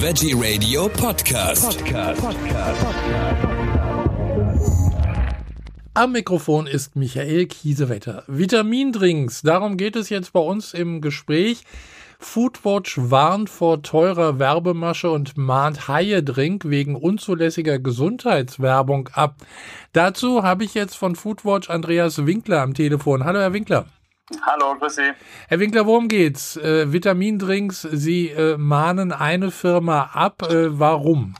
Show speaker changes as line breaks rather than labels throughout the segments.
Veggie Radio Podcast. Podcast.
Am Mikrofon ist Michael Kiesewetter. Vitamindrinks, darum geht es jetzt bei uns im Gespräch. Foodwatch warnt vor teurer Werbemasche und mahnt Haie-Drink wegen unzulässiger Gesundheitswerbung ab. Dazu habe ich jetzt von Foodwatch Andreas Winkler am Telefon. Hallo, Herr Winkler.
Hallo, grüß Sie.
Herr Winkler, worum geht's? Äh, Vitamindrinks, Sie äh, mahnen eine Firma ab. Äh, warum?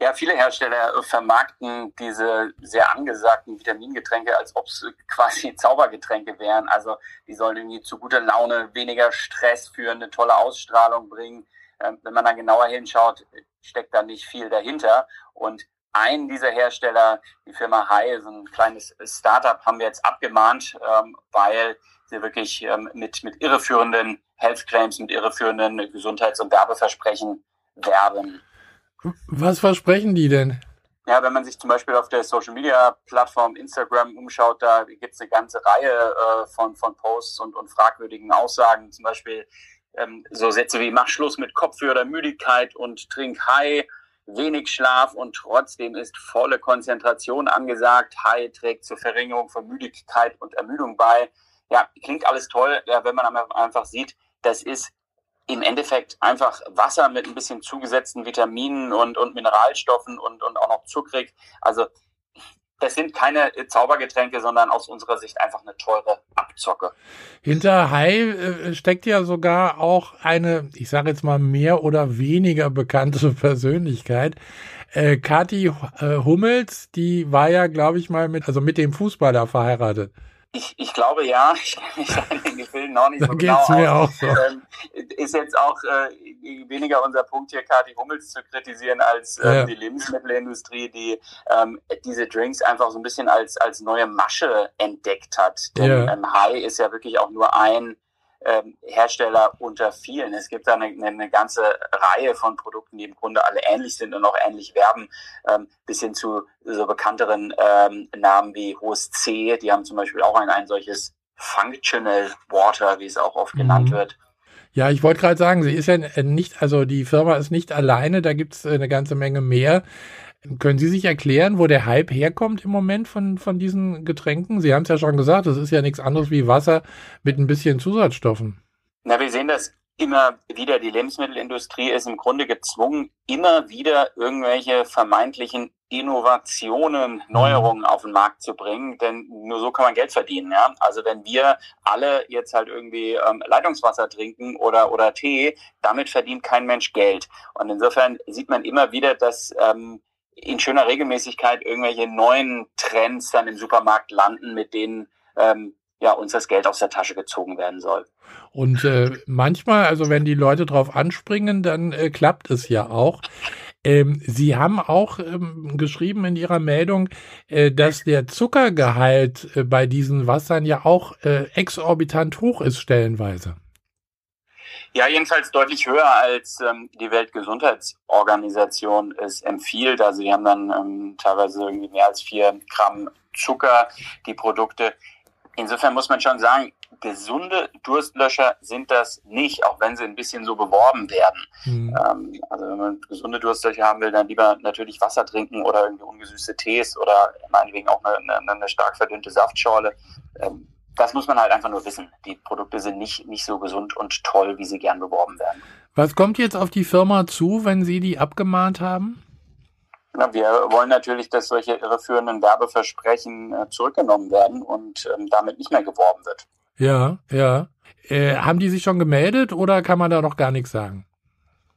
Ja, viele Hersteller vermarkten diese sehr angesagten Vitamingetränke, als ob es quasi Zaubergetränke wären. Also die sollen irgendwie zu guter Laune, weniger Stress führen, eine tolle Ausstrahlung bringen. Ähm, wenn man dann genauer hinschaut, steckt da nicht viel dahinter. Und ein dieser Hersteller, die Firma Hai, so ein kleines Startup, haben wir jetzt abgemahnt, ähm, weil sie wirklich ähm, mit, mit irreführenden Health Claims, mit irreführenden Gesundheits- und Werbeversprechen werben.
Was versprechen die denn?
Ja, wenn man sich zum Beispiel auf der Social Media Plattform Instagram umschaut, da gibt es eine ganze Reihe äh, von, von Posts und, und fragwürdigen Aussagen. Zum Beispiel ähm, so Sätze wie mach Schluss mit Kopfweh oder Müdigkeit und trink Hai, wenig Schlaf und trotzdem ist volle Konzentration angesagt. Hai trägt zur Verringerung von Müdigkeit und Ermüdung bei ja, klingt alles toll, ja, wenn man einfach sieht, das ist im Endeffekt einfach Wasser mit ein bisschen zugesetzten Vitaminen und, und Mineralstoffen und, und auch noch zuckrig. Also das sind keine Zaubergetränke, sondern aus unserer Sicht einfach eine teure Abzocke.
Hinter Hai äh, steckt ja sogar auch eine, ich sage jetzt mal mehr oder weniger bekannte Persönlichkeit. Äh, Kathi äh, Hummels, die war ja, glaube ich mal mit, also mit dem Fußballer verheiratet.
Ich, ich glaube ja, ich kenne mich da in den Gefilden noch nicht
da
so
geht's
genau
mir
aus.
auch so.
Ähm, ist jetzt auch äh, weniger unser Punkt hier, Kati Hummels zu kritisieren, als äh,
Ja.
die Lebensmittelindustrie, die ähm, diese Drinks einfach so ein bisschen als, als neue Masche entdeckt hat. Denn
Ja.
ähm, Hai ist ja wirklich auch nur ein ähm, Hersteller unter vielen. Es gibt da eine, eine, ganze Reihe von Produkten, die im Grunde alle ähnlich sind und auch ähnlich werben, ähm, bis hin zu so bekannteren ähm, Namen wie Hohes C. Die haben zum Beispiel auch ein, ein solches Functional Water, wie es auch oft
Mhm.
genannt wird.
Ja, ich wollte gerade sagen, sie ist ja nicht, also die Firma ist nicht alleine, da gibt's äh, eine ganze Menge mehr. Können Sie sich erklären, wo der Hype herkommt im Moment von, von diesen Getränken? Sie haben es ja schon gesagt, es ist ja nichts anderes wie Wasser mit ein bisschen Zusatzstoffen.
Na, wir sehen das immer wieder. Die Lebensmittelindustrie ist im Grunde gezwungen, immer wieder irgendwelche vermeintlichen Innovationen, Neuerungen auf den Markt zu bringen, denn nur so kann man Geld verdienen. Ja? Also wenn wir alle jetzt halt irgendwie ähm, Leitungswasser trinken oder oder Tee, damit verdient kein Mensch Geld. Und insofern sieht man immer wieder, dass ähm, in schöner Regelmäßigkeit irgendwelche neuen Trends dann im Supermarkt landen, mit denen ähm, ja uns das Geld aus der Tasche gezogen werden soll.
Und äh, manchmal, also wenn die Leute drauf anspringen, dann äh, klappt es ja auch. Ähm, Sie haben auch ähm, geschrieben in Ihrer Meldung, äh, dass der Zuckergehalt äh, bei diesen Wassern ja auch äh, exorbitant hoch ist stellenweise.
Ja, jedenfalls deutlich höher als ähm, die Weltgesundheitsorganisation es empfiehlt. Also die haben dann ähm, teilweise irgendwie mehr als vier Gramm Zucker, die Produkte. Insofern muss man schon sagen, gesunde Durstlöscher sind das nicht, auch wenn sie ein bisschen so beworben werden.
Hm.
Ähm, also wenn man gesunde Durstlöcher haben will, dann lieber natürlich Wasser trinken oder irgendwie ungesüßte Tees oder meinetwegen auch eine, eine, eine stark verdünnte Saftschorle. Ähm, das muss man halt einfach nur wissen. Die Produkte sind nicht, nicht so gesund und toll, wie sie gern beworben werden.
Was kommt jetzt auf die Firma zu, wenn Sie die abgemahnt haben?
Na, wir wollen natürlich, dass solche irreführenden Werbeversprechen äh, zurückgenommen werden und ähm, damit nicht mehr geworben wird.
Ja, ja. Äh, haben die sich schon gemeldet oder kann man da noch gar nichts sagen?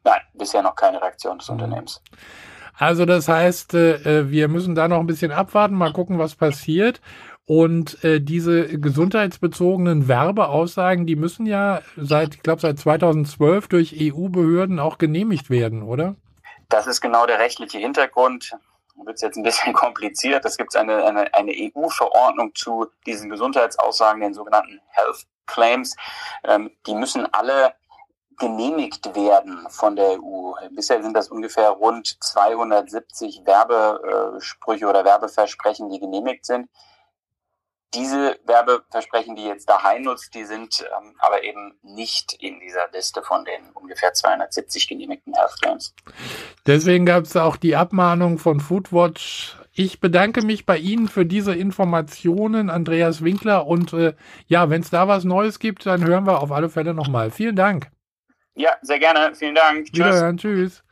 Nein, bisher noch keine Reaktion des Unternehmens.
Also das heißt, äh, wir müssen da noch ein bisschen abwarten, mal gucken, was passiert. Und äh, diese gesundheitsbezogenen Werbeaussagen, die müssen ja seit, ich glaube, seit 2012 durch EU-Behörden auch genehmigt werden, oder?
Das ist genau der rechtliche Hintergrund. Wird es jetzt ein bisschen kompliziert. Es gibt eine, eine, eine EU-Verordnung zu diesen Gesundheitsaussagen, den sogenannten Health Claims. Ähm, die müssen alle genehmigt werden von der EU. Bisher sind das ungefähr rund 270 Werbesprüche oder Werbeversprechen, die genehmigt sind. Diese Werbeversprechen, die jetzt daheim nutzt, die sind ähm, aber eben nicht in dieser Liste von den ungefähr 270 genehmigten Health Claims.
Deswegen gab es auch die Abmahnung von Foodwatch. Ich bedanke mich bei Ihnen für diese Informationen, Andreas Winkler. Und äh, ja, wenn es da was Neues gibt, dann hören wir auf alle Fälle nochmal. Vielen Dank.
Ja, sehr gerne. Vielen Dank.
Tschüss. Wiederhören. Tschüss.